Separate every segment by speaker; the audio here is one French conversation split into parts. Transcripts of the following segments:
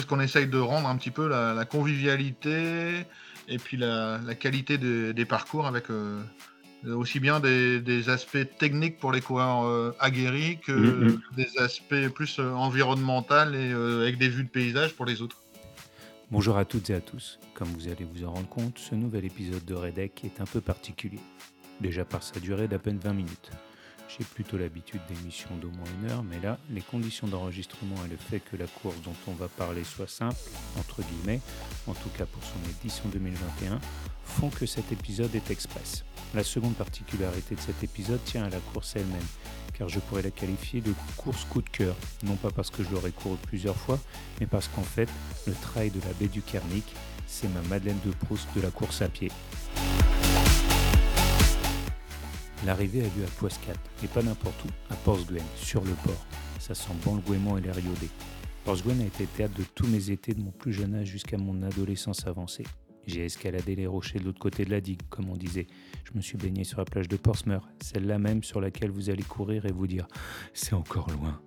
Speaker 1: c'est ce qu'on essaye de rendre un petit peu la, convivialité et puis la, qualité des parcours avec euh, aussi bien des, aspects techniques pour les coureurs euh, aguerris que mm, mm. des aspects plus euh, environnementaux et avec des vues de paysage pour les autres.
Speaker 2: Bonjour à toutes et à tous. Comme vous allez vous en rendre compte, ce nouvel épisode de Redec est un peu particulier. Déjà par sa durée d'à peine 20 minutes. J'ai plutôt l'habitude d'émissions d'au moins une heure, mais là, les conditions d'enregistrement et le fait que la course dont on va parler soit simple, entre guillemets, en tout cas pour son édition 2021, font que cet épisode est express. La seconde particularité de cet épisode tient à la course elle-même, car je pourrais la qualifier de course coup de cœur, non pas parce que je l'aurais couru plusieurs fois, mais parce qu'en fait, le trail de la baie du Kernic, c'est ma Madeleine de Proust de la course à pied. L'arrivée a lieu à Poiscat, et pas n'importe où, à Porsguen, sur le port. Ça sent bon le gouément et l'air iodé. Porsguen a été théâtre de tous mes étés de mon plus jeune âge jusqu'à mon adolescence avancée. J'ai escaladé les rochers de l'autre côté de la digue, comme on disait. Je me suis baigné sur la plage de Portsmouth, celle-là même sur laquelle vous allez courir et vous dire c'est encore loin.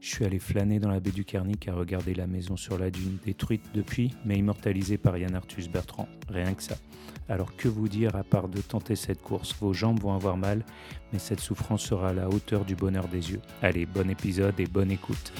Speaker 2: Je suis allé flâner dans la baie du Carnic à regarder la maison sur la dune, détruite depuis, mais immortalisée par Yann Arthus Bertrand. Rien que ça. Alors que vous dire à part de tenter cette course? Vos jambes vont avoir mal, mais cette souffrance sera à la hauteur du bonheur des yeux. Allez, bon épisode et bonne écoute.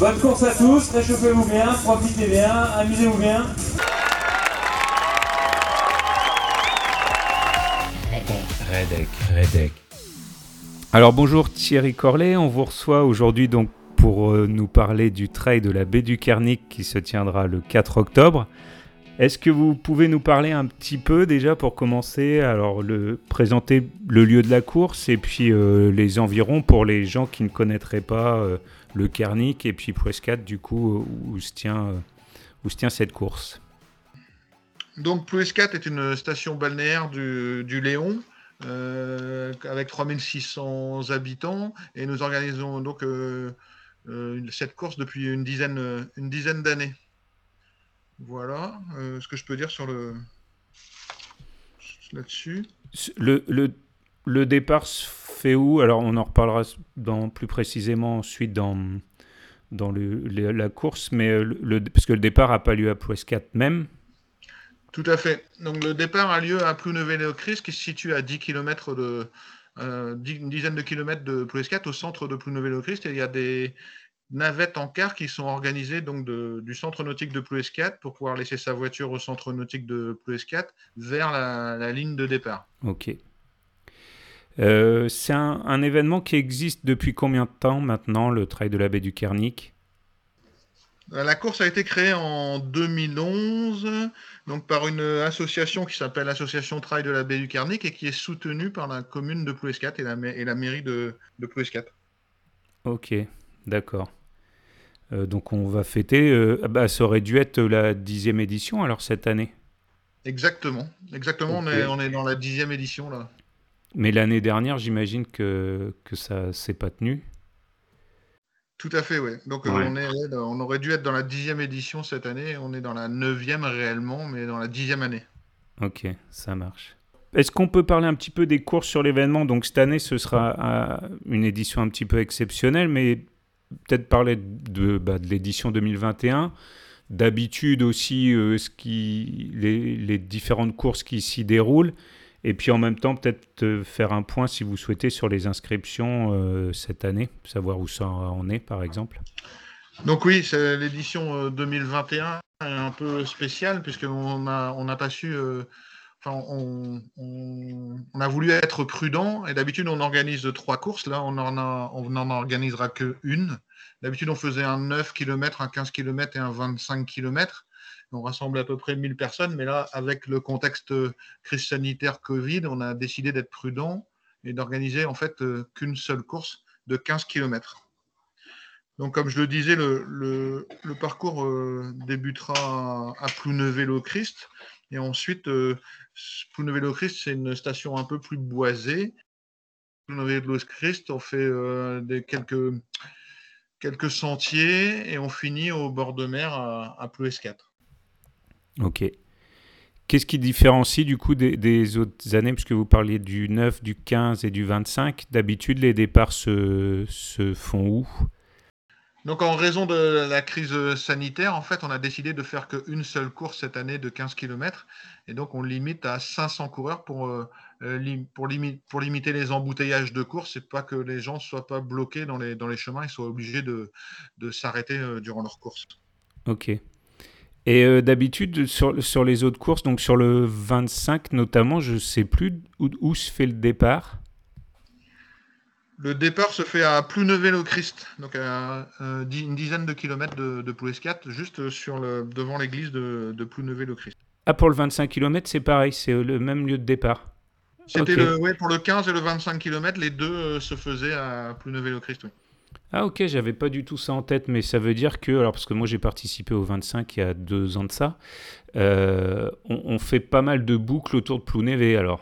Speaker 3: Bonne course à tous, réchauffez-vous bien, profitez bien, amusez-vous bien.
Speaker 2: Redec, Redec. Alors bonjour Thierry Corlet, on vous reçoit aujourd'hui donc pour euh, nous parler du trail de la baie du Kernic qui se tiendra le 4 octobre. Est-ce que vous pouvez nous parler un petit peu déjà pour commencer Alors le, présenter le lieu de la course et puis euh, les environs pour les gens qui ne connaîtraient pas euh, le Carnic et puis Prescat, du coup, où se tient, où se tient cette course.
Speaker 1: Donc Prescat est une station balnéaire du, Léon. Euh, avec 3600 habitants et nous organisons donc euh, euh, cette course depuis une dizaine, une dizaine d'années. Voilà ce que je peux dire sur le là-dessus.
Speaker 2: Le, le, le départ fait où Alors, on en reparlera dans, plus précisément ensuite dans, dans le, la course, mais euh, le, parce que le départ n'a pas lieu à Plouescat même.
Speaker 1: Tout à fait. Donc, le départ a lieu à Plounevel-Christ, qui se situe à 10 km de. Euh, une dizaine de kilomètres de Plouescat, au centre de Plounevel-Christ. Et il y a des navettes en car qui sont organisées donc du centre nautique de Plouescat pour pouvoir laisser sa voiture au centre nautique de Plouescat vers la, la ligne de départ.
Speaker 2: Ok. Euh, c'est un, événement qui existe depuis combien de temps maintenant, le Trail de la baie du Kernic
Speaker 1: euh, La course a été créée en 2011 donc par une association qui s'appelle l'Association Trail de la baie du Kernic et qui est soutenue par la commune de Plouescat et la, et la mairie de, de Plouescat.
Speaker 2: Ok, d'accord. Euh, donc on va fêter, ah bah, ça aurait dû être la dixième édition alors cette année?
Speaker 1: Exactement, exactement, on, est, on est dans la dixième édition là.
Speaker 2: Mais l'année dernière, j'imagine que, que ça s'est pas tenu.
Speaker 1: Tout à fait, oui. Donc On, est, on aurait dû être dans la dixième édition cette année. On est dans la neuvième réellement, mais dans la dixième année.
Speaker 2: Ok, ça marche. Est-ce qu'on peut parler un petit peu des courses sur l'événement? Donc cette année, ce sera euh, une édition un petit peu exceptionnelle, mais peut-être parler de, bah, de l'édition 2021. D'habitude aussi, euh, ce qui, les, les, différentes courses qui s'y déroulent. Et puis en même temps, peut-être faire un point, si vous souhaitez, sur les inscriptions euh, cette année, savoir où ça en est, par exemple.
Speaker 1: Donc oui, c'est l'édition 2021 euh, est un peu spéciale, puisqu'on n'a on pas su... Euh, enfin, on, on, a voulu être prudent, et d'habitude, on organise trois courses. Là, on n'en on en organisera qu'une. D'habitude, on faisait un 9 km, un 15 km et un 25 km on rassemble à peu près 1000 personnes, mais là, avec le contexte crise sanitaire Covid, on a décidé d'être prudent et d'organiser en fait euh, qu'une seule course de 15 km. Donc, comme je le disais, le, parcours euh, débutera à Plounevel-au-Christ. Et ensuite, euh, Plounevel-au-Christ, c'est une station un peu plus boisée. Plounévé de Los Christ, on fait des, quelques, sentiers et on finit au bord de mer à, à 4.
Speaker 2: Ok. Qu'est-ce qui différencie du coup des, autres années? Puisque vous parliez du 9, du 15 et du 25. D'habitude, les départs se, se font où?
Speaker 1: Donc en raison de la crise sanitaire, en fait, on a décidé de faire qu'une seule course cette année de 15 km. Et donc on limite à 500 coureurs pour, euh, pour, pour limiter les embouteillages de course et pas que les gens ne soient pas bloqués dans les, dans les chemins et soient obligés de, de s'arrêter euh, durant leur course.
Speaker 2: Ok. Et euh, d'habitude, sur, sur les autres courses, donc sur le 25 notamment, je ne sais plus où, se fait le départ.
Speaker 1: Le départ se fait à Plounevel-au-Christ, donc à euh, une dizaine de kilomètres de, de Plouescat, juste sur le, devant l'église de, de Plounevel-au-Christ.
Speaker 2: Ah, pour le 25 km, c'est pareil, c'est le même lieu de départ.
Speaker 1: C'était le, pour le 15 et le 25 km, les deux euh, se faisaient à Plounevel-au-Christ. Oui.
Speaker 2: Ah ok, j'avais pas du tout ça en tête, mais ça veut dire que, alors parce que moi j'ai participé au 25 il y a deux ans de ça, euh, on, fait pas mal de boucles autour de Plounévé alors.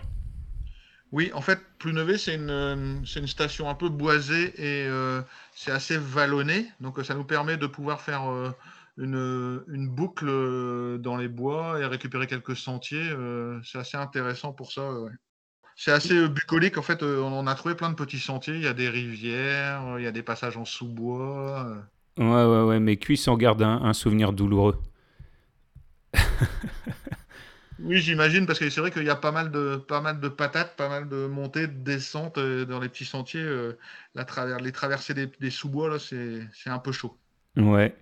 Speaker 1: Oui, en fait, Plounévé c'est une, une, station un peu boisée et euh, c'est assez vallonné, donc ça nous permet de pouvoir faire euh, une, une, boucle dans les bois et récupérer quelques sentiers. c'est assez intéressant pour ça. C'est assez euh, bucolique. En fait, euh, on a trouvé plein de petits sentiers. Il y a des rivières, il y a des passages en sous-bois.
Speaker 2: Ouais, ouais, ouais. Mais Cuisse en garde un, souvenir douloureux.
Speaker 1: oui, j'imagine, parce que c'est vrai qu'il y a pas mal, de, pas mal de patates, pas mal de montées, de descentes euh, dans les petits sentiers. la les traversées des, des sous-bois, là, c'est un peu chaud.
Speaker 2: Ouais.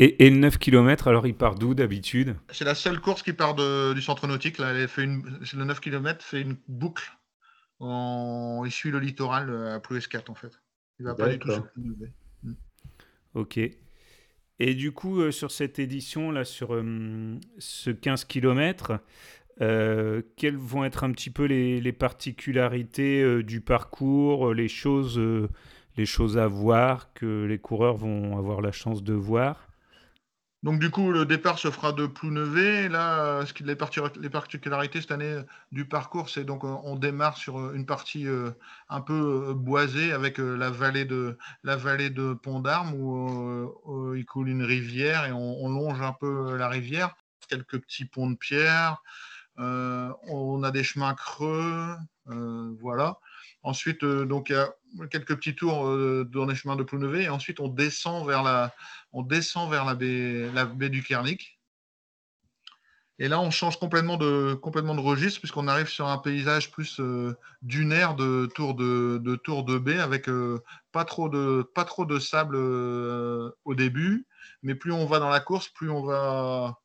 Speaker 2: Et, le 9 km, alors il part d'où d'habitude?
Speaker 1: C'est la seule course qui part du centre nautique. Là. Elle fait une, le 9 km fait une boucle. En, il suit le littoral euh, à plus 4 en fait. Il va pas du tout se
Speaker 2: mm. Ok. Et du coup, euh, sur cette édition, là, sur euh, ce 15 km, quelles vont être un petit peu les, les particularités du parcours, les choses, les choses à voir que les coureurs vont avoir la chance de voir?
Speaker 1: Donc du coup, le départ se fera de Plounevé. Là, ce qui, les, particularités cette année du parcours, c'est donc euh, on démarre sur une partie euh, un peu euh, boisée avec la vallée de la vallée de Pont d'Armes où il coule une rivière et on, longe un peu la rivière. Quelques petits ponts de pierre. on a des chemins creux, voilà. Ensuite, donc il y a quelques petits tours dans les chemins de Plounevé et ensuite on descend vers la on descend vers la baie, du Kernic. Et là, on change complètement de, complètement de registre puisqu'on arrive sur un paysage plus euh, dunaire de tour de, de, tour de baie avec euh, pas, trop de, pas trop de sable euh, au début. Mais plus on va dans la course, plus on va,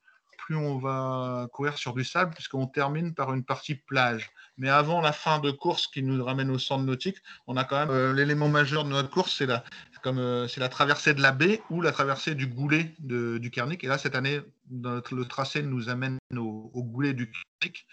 Speaker 1: plus on va courir sur du sable puisqu'on termine par une partie plage. Mais avant la fin de course qui nous ramène au centre nautique, on a quand même l'élément majeur de notre course, c'est la, comme euh, c'est la traversée de la baie ou la traversée du goulet du Kernic. Et là, cette année, le tracé nous amène au, goulet du Kernic.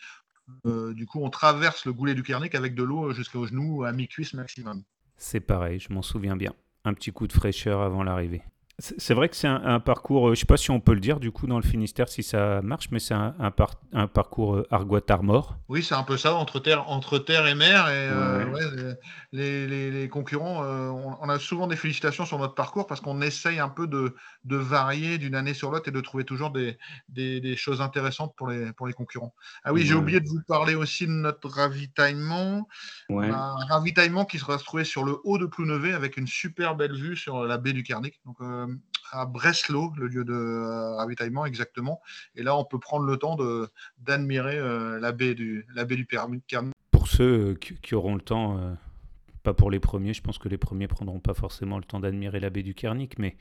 Speaker 1: Euh, du coup, on traverse le goulet du Kernic avec de l'eau jusqu'au genou, à mi-cuisse maximum.
Speaker 2: C'est pareil, je m'en souviens bien. Un petit coup de fraîcheur avant l'arrivée. C'est vrai que c'est un, parcours, euh, je ne sais pas si on peut le dire du coup dans le Finistère si ça marche, mais c'est un, un, parcours euh, Argoat-Armor.
Speaker 1: Oui, c'est un peu ça, entre terre, entre terre et mer. Et euh, les, les, les, concurrents, on, a souvent des félicitations sur notre parcours parce qu'on essaye un peu de, de varier d'une année sur l'autre et de trouver toujours des, des, des, choses intéressantes pour les, pour les concurrents. Ah oui, j'ai oublié de vous parler aussi de notre ravitaillement. Un ravitaillement qui sera trouvé sur le haut de Plounevé avec une super belle vue sur la baie du. Donc, à Breslau, le lieu de euh, ravitaillement exactement. Et là, on peut prendre le temps d'admirer euh, la baie du, la baie du
Speaker 2: Pour ceux euh, qui, auront le temps, pas pour les premiers, je pense que les premiers prendront pas forcément le temps d'admirer la baie du Kernic, mais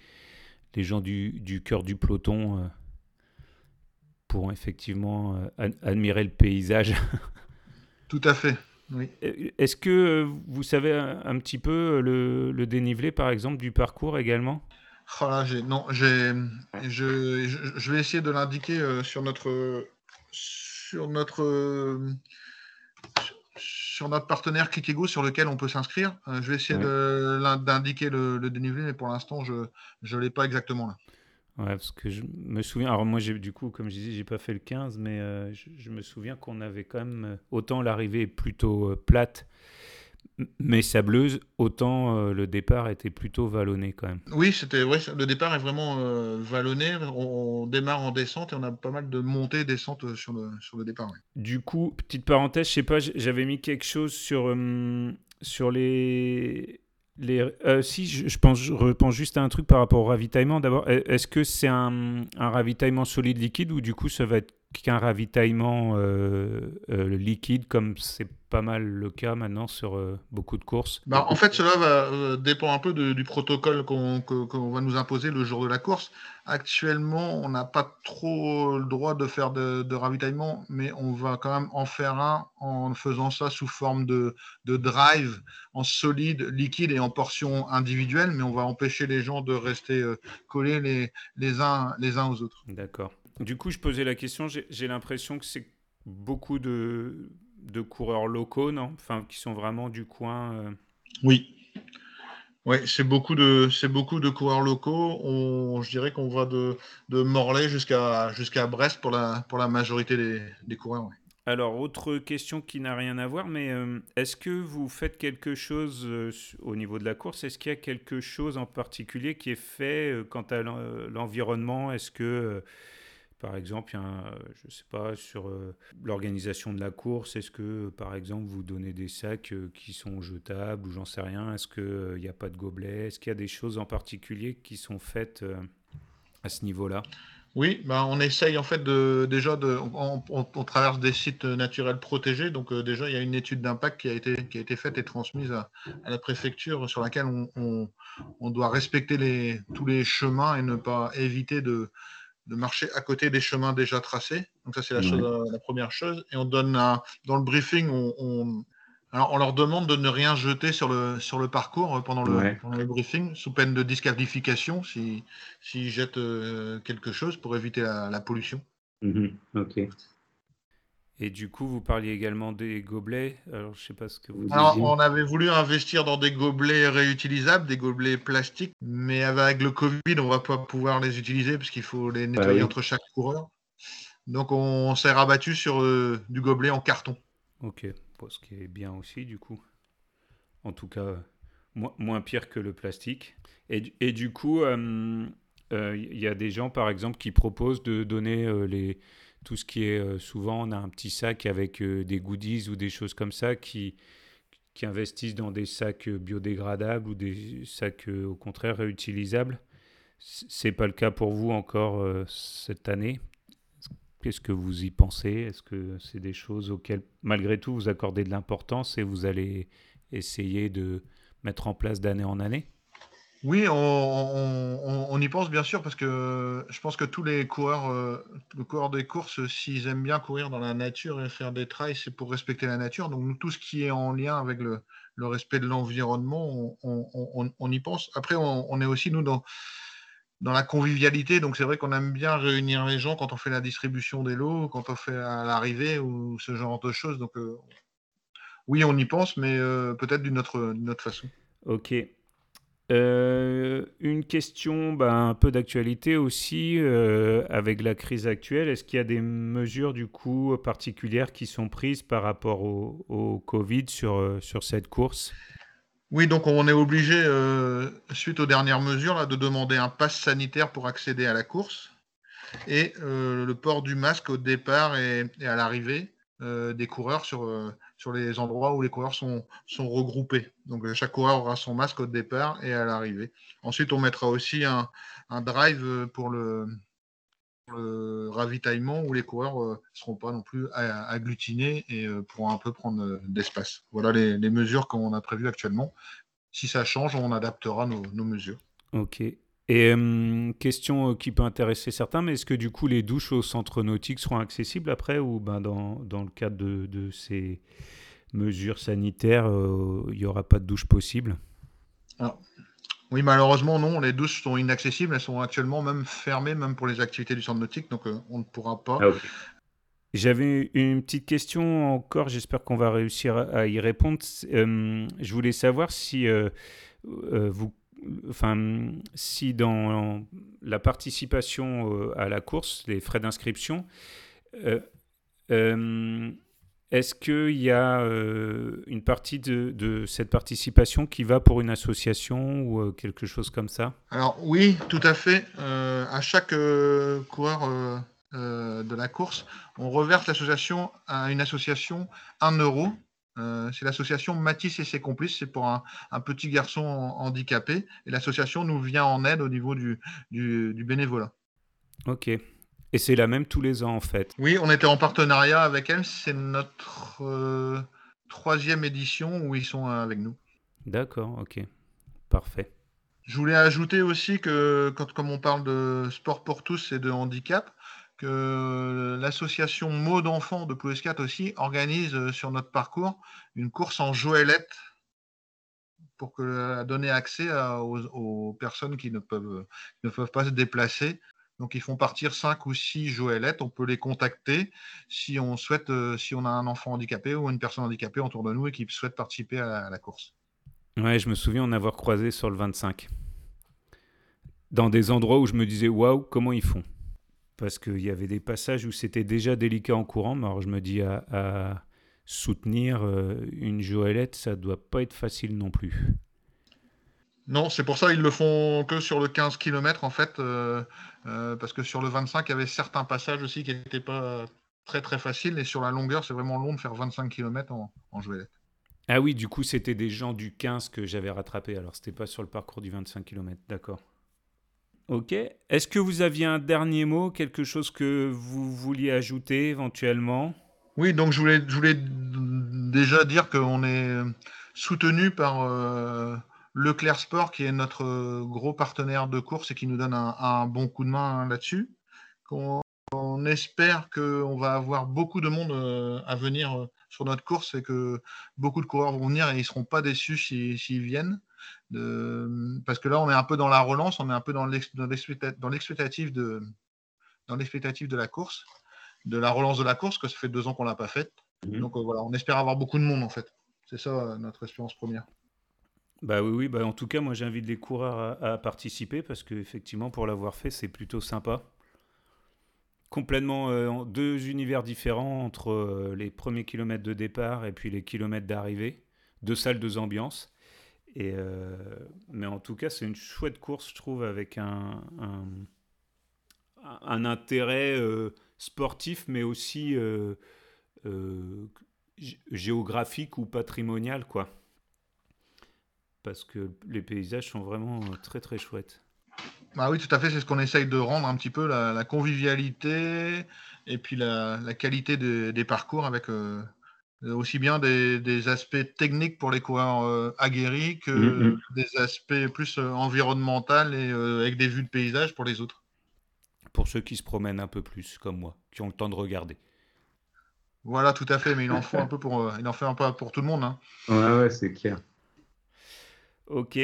Speaker 2: les gens du, du cœur du peloton pourront effectivement admirer le paysage.
Speaker 1: Tout à fait. Oui.
Speaker 2: Est-ce que vous savez un, petit peu le, le, dénivelé, par exemple, du parcours également?
Speaker 1: Oh non, j'ai, je, je, vais essayer de l'indiquer euh, sur notre, sur notre, euh, sur notre partenaire Kikego sur lequel on peut s'inscrire. Euh, je vais essayer d'indiquer le, dénivelé, mais pour l'instant, je ne l'ai pas exactement là.
Speaker 2: Ouais, parce que je me souviens. Alors, moi, du coup, comme je disais, j'ai pas fait le 15, mais je, me souviens qu'on avait quand même. Autant l'arrivée plutôt plate, Mais sableuse, autant euh, le départ était plutôt vallonné quand même.
Speaker 1: Oui, c'était ouais, le départ est vraiment euh, vallonné. On, démarre en descente et on a pas mal de montées descentes euh, sur le, sur le départ.
Speaker 2: Du coup, petite parenthèse, je sais pas, j'avais mis quelque chose sur, sur les. Les, si, je, pense, je repense juste à un truc par rapport au ravitaillement. D'abord, est-ce que c'est un, un ravitaillement solide liquide ou du coup ça va être qu'un ravitaillement euh, euh, liquide, comme c'est pas mal le cas maintenant sur euh, beaucoup de courses
Speaker 1: bah, En fait, cela va, dépend un peu du protocole qu'on va nous imposer le jour de la course. Actuellement, on n'a pas trop le droit de faire de, ravitaillement, mais on va quand même en faire un en faisant ça sous forme de, de drive en solide, liquide et en portions individuelles, mais on va empêcher les gens de rester collés les, les, uns, les uns aux autres.
Speaker 2: D'accord. Du coup, je posais la question, j'ai l'impression que c'est beaucoup de, de, coureurs locaux, non? Enfin, qui sont vraiment du coin. Euh.
Speaker 1: Oui. Oui, c'est beaucoup de c'est beaucoup de coureurs locaux. On, je dirais qu'on va de, de Morlaix jusqu'à Brest pour la pour la majorité des, des coureurs.
Speaker 2: Alors, autre question qui n'a rien à voir, mais euh, est-ce que vous faites quelque chose euh, au niveau de la course? Est-ce qu'il y a quelque chose en particulier qui est fait quant à l'environnement? Est-ce que par exemple, je ne sais pas, sur euh, l'organisation de la course, est-ce que, par exemple, vous donnez des sacs euh, qui sont jetables ou j'en sais rien? Est-ce qu'il n'y euh, a pas de gobelets Est-ce qu'il y a des choses en particulier qui sont faites à ce niveau-là?
Speaker 1: Oui, bah on essaye en fait de déjà de on, traverse des sites naturels protégés, donc déjà il y a une étude d'impact qui a été qui a été faite et transmise à, la préfecture sur laquelle on, doit respecter tous les chemins et ne pas éviter de, de marcher à côté des chemins déjà tracés. Donc ça, c'est la, chose, la première chose. Et on donne dans le briefing, on, alors on leur demande de ne rien jeter sur le, sur le parcours pendant le, pendant le briefing, sous peine de disqualification s'ils si, jettent euh, quelque chose pour éviter la, pollution.
Speaker 2: Mhm. Ok. Et du coup, vous parliez également des gobelets. Alors, je sais pas ce que vous.
Speaker 1: Alors, on avait voulu investir dans des gobelets réutilisables, des gobelets plastiques, mais avec le Covid, on va pas pouvoir les utiliser parce qu'il faut les bah nettoyer entre chaque coureur. Donc, on, s'est rabattu sur euh, du gobelet en carton.
Speaker 2: Ok, ce qui est bien aussi, du coup. En tout cas, moins pire que le plastique. Et, et du coup, euh, il y a des gens, par exemple, qui proposent de donner les tout ce qui est euh, souvent, on a un petit sac avec euh, des goodies ou des choses comme ça qui, investissent dans des sacs euh, biodégradables ou des sacs au contraire réutilisables. C'est pas le cas pour vous encore cette année? Qu'est-ce que vous y pensez? Est-ce que c'est des choses auxquelles, malgré tout, vous accordez de l'importance et vous allez essayer de mettre en place d'année en année?
Speaker 1: Oui, on, y pense bien sûr parce que je pense que tous les coureurs, euh, des courses, s'ils aiment bien courir dans la nature et faire des trails, c'est pour respecter la nature. Donc tout ce qui est en lien avec le, respect de l'environnement, on, y pense. Après, on, est aussi nous dans dans la convivialité. Donc c'est vrai qu'on aime bien réunir les gens quand on fait la distribution des lots, quand on fait l'arrivée ou ce genre de choses. Donc euh, oui, on y pense, mais euh, peut-être d'une autre, autre façon.
Speaker 2: Ok. Euh, une question bah, un peu d'actualité aussi euh, avec la crise actuelle. Est-ce qu'il y a des mesures du coup particulières qui sont prises par rapport au, Covid sur, euh, sur cette course?
Speaker 1: Oui, donc on est obligé, suite aux dernières mesures, de demander un pass sanitaire pour accéder à la course et le port du masque au départ et, et à l'arrivée des coureurs sur sur les endroits où les coureurs sont, sont regroupés. Donc euh, chaque coureur aura son masque au départ et à l'arrivée. Ensuite, on mettra aussi un, un drive euh, pour le, ravitaillement où les coureurs ne euh, seront pas non plus agglutinés et pourront un peu prendre d'espace. Voilà les, les mesures qu'on a prévues actuellement. Si ça change, on adaptera nos, nos mesures.
Speaker 2: Ok. Et question qui peut intéresser certains, mais est-ce que du coup les douches au centre nautique seront accessibles après ou ben, dans, dans le cadre de, de ces mesures sanitaires, euh, il n'y aura pas de douche possible
Speaker 1: Oui, malheureusement non, les douches sont inaccessibles, elles sont actuellement même fermées, même pour les activités du centre nautique, donc euh, on ne pourra pas. Ah,
Speaker 2: J'avais une petite question encore, j'espère qu'on va réussir à y répondre. je voulais savoir si vous enfin, si dans la participation euh, à la course, les frais d'inscription, euh, euh, Est-ce qu'il y a une partie de, cette participation qui va pour une association ou quelque chose comme ça?
Speaker 1: Alors oui, tout à fait. À chaque coureur de la course, on reverse l'association à une association 1 euro. C'est l'association Matisse et ses complices. C'est pour un, petit garçon handicapé. Et l'association nous vient en aide au niveau du, du bénévolat.
Speaker 2: Ok. Et c'est la même tous les ans en fait.
Speaker 1: Oui, on était en partenariat avec elle. C'est notre euh, troisième édition où ils sont euh, avec nous.
Speaker 2: D'accord, ok. Parfait.
Speaker 1: Je voulais ajouter aussi que, quand, comme on parle de sport pour tous et de handicap, que l'association Mots d'enfants de Plus 4 aussi organise euh, sur notre parcours une course en joëlette pour que, donner accès aux, personnes qui ne peuvent, ne peuvent pas se déplacer donc, ils font partir 5 ou 6 joëlettes. On peut les contacter si on souhaite, euh, si on a un enfant handicapé ou une personne handicapée autour de nous et qui souhaite participer à, la course.
Speaker 2: Ouais, je me souviens en avoir croisé sur le 25. Dans des endroits où je me disais, waouh, comment ils font? Parce qu'il y avait des passages où c'était déjà délicat en courant. Mais alors, je me dis, à, soutenir euh, une joëlette, ça doit pas être facile non plus.
Speaker 1: Non, c'est pour ça qu'ils le font que sur le 15 km en fait, euh, euh, parce que sur le 25, il y avait certains passages aussi qui n'étaient pas très très faciles, et sur la longueur, c'est vraiment long de faire 25 km en, en
Speaker 2: Ah oui, du coup, c'était des gens du 15 que j'avais rattrapé, alors c'était pas sur le parcours du 25 km, d'accord. Ok. Est-ce que vous aviez un dernier mot, quelque chose que vous vouliez ajouter éventuellement?
Speaker 1: Oui, donc je voulais, déjà dire qu'on est soutenu par... Euh, Leclerc Sport, qui est notre gros partenaire de course et qui nous donne un, bon coup de main là-dessus. On, espère qu'on va avoir beaucoup de monde euh, à venir euh, sur notre course et que beaucoup de coureurs vont venir et ils ne seront pas déçus s'ils viennent. Parce que là, on est un peu dans la relance, on est un peu dans l'expectative de, dans de la course, de la relance de la course, que ça fait deux ans qu'on ne l'a pas faite. Mmh. Donc voilà, on espère avoir beaucoup de monde en fait. C'est ça notre espérance première.
Speaker 2: Bah oui, oui bah en tout cas, moi j'invite les coureurs à, participer parce qu'effectivement, pour l'avoir fait, c'est plutôt sympa. Complètement euh, deux univers différents entre euh, les premiers kilomètres de départ et puis les kilomètres d'arrivée. Deux salles, deux ambiances. Euh, mais en tout cas, c'est une chouette course, je trouve, avec un, un, intérêt sportif, mais aussi géographique ou patrimonial, quoi parce que les paysages sont vraiment euh, très très chouettes.
Speaker 1: Bah oui, tout à fait, c'est ce qu'on essaye de rendre un petit peu la, convivialité et puis la, qualité des parcours avec euh, aussi bien des, aspects techniques pour les coureurs euh, aguerris que mm, mm. des aspects plus environnementaux et avec des vues de paysage pour les autres.
Speaker 2: Pour ceux qui se promènent un peu plus, comme moi, qui ont le temps de regarder.
Speaker 1: Voilà, tout à fait, mais il en faut un peu pour, il en fait un peu pour tout le monde. Hein.
Speaker 4: Ouais, ouais, c'est clair.
Speaker 2: Ok.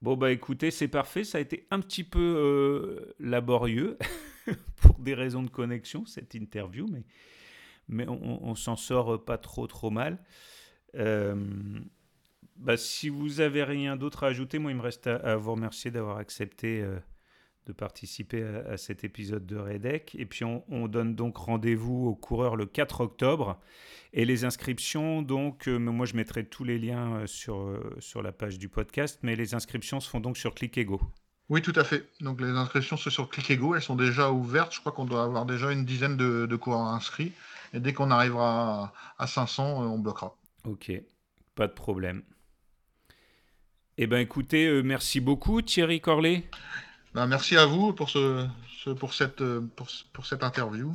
Speaker 2: Bon, bah écoutez, c'est parfait. Ça a été un petit peu euh, laborieux pour des raisons de connexion, cette interview, mais, mais on, s'en sort pas trop, trop mal. Euh, bah, si vous avez rien d'autre à ajouter, moi, il me reste à, vous remercier d'avoir accepté euh, de participer à, cet épisode de Redec. Et puis, on, on donne donc rendez-vous aux coureurs le 4 octobre. Et les inscriptions, donc, euh, moi je mettrai tous les liens sur, sur la page du podcast, mais les inscriptions se font donc sur ClickEgo.
Speaker 1: Oui, tout à fait. Donc les inscriptions sont sur ClickEgo, elles sont déjà ouvertes. Je crois qu'on doit avoir déjà une dizaine de, de coureurs inscrits. Et dès qu'on arrivera à, 500, on bloquera.
Speaker 2: Ok, pas de problème. Eh bien écoutez, merci beaucoup Thierry Corlet.
Speaker 1: Ben, merci à vous pour, ce, pour, cette, pour, pour cette interview.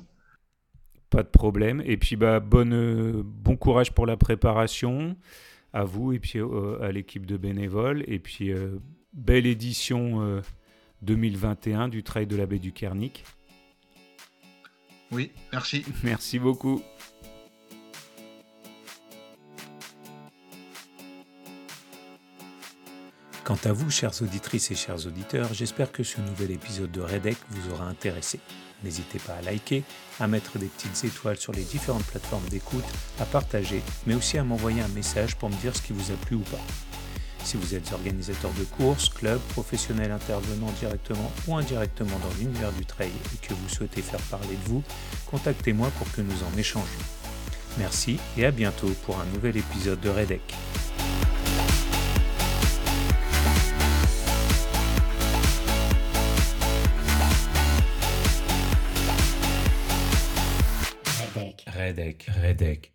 Speaker 2: Pas de problème. Et puis, bah, bonne, euh, bon courage pour la préparation à vous et puis euh, à l'équipe de bénévoles. Et puis, euh, belle édition 2021 du Trail de la baie du Kernic.
Speaker 1: Oui, merci.
Speaker 2: Merci beaucoup. Quant à vous, chères auditrices et chers auditeurs, j'espère que ce nouvel épisode de Redec vous aura intéressé. N'hésitez pas à liker, à mettre des petites étoiles sur les différentes plateformes d'écoute, à partager, mais aussi à m'envoyer un message pour me dire ce qui vous a plu ou pas. Si vous êtes organisateur de courses, club, professionnel intervenant directement ou indirectement dans l'univers du trail et que vous souhaitez faire parler de vous, contactez-moi pour que nous en échangions. Merci et à bientôt pour un nouvel épisode de Redec. Redec. Redec. Redec.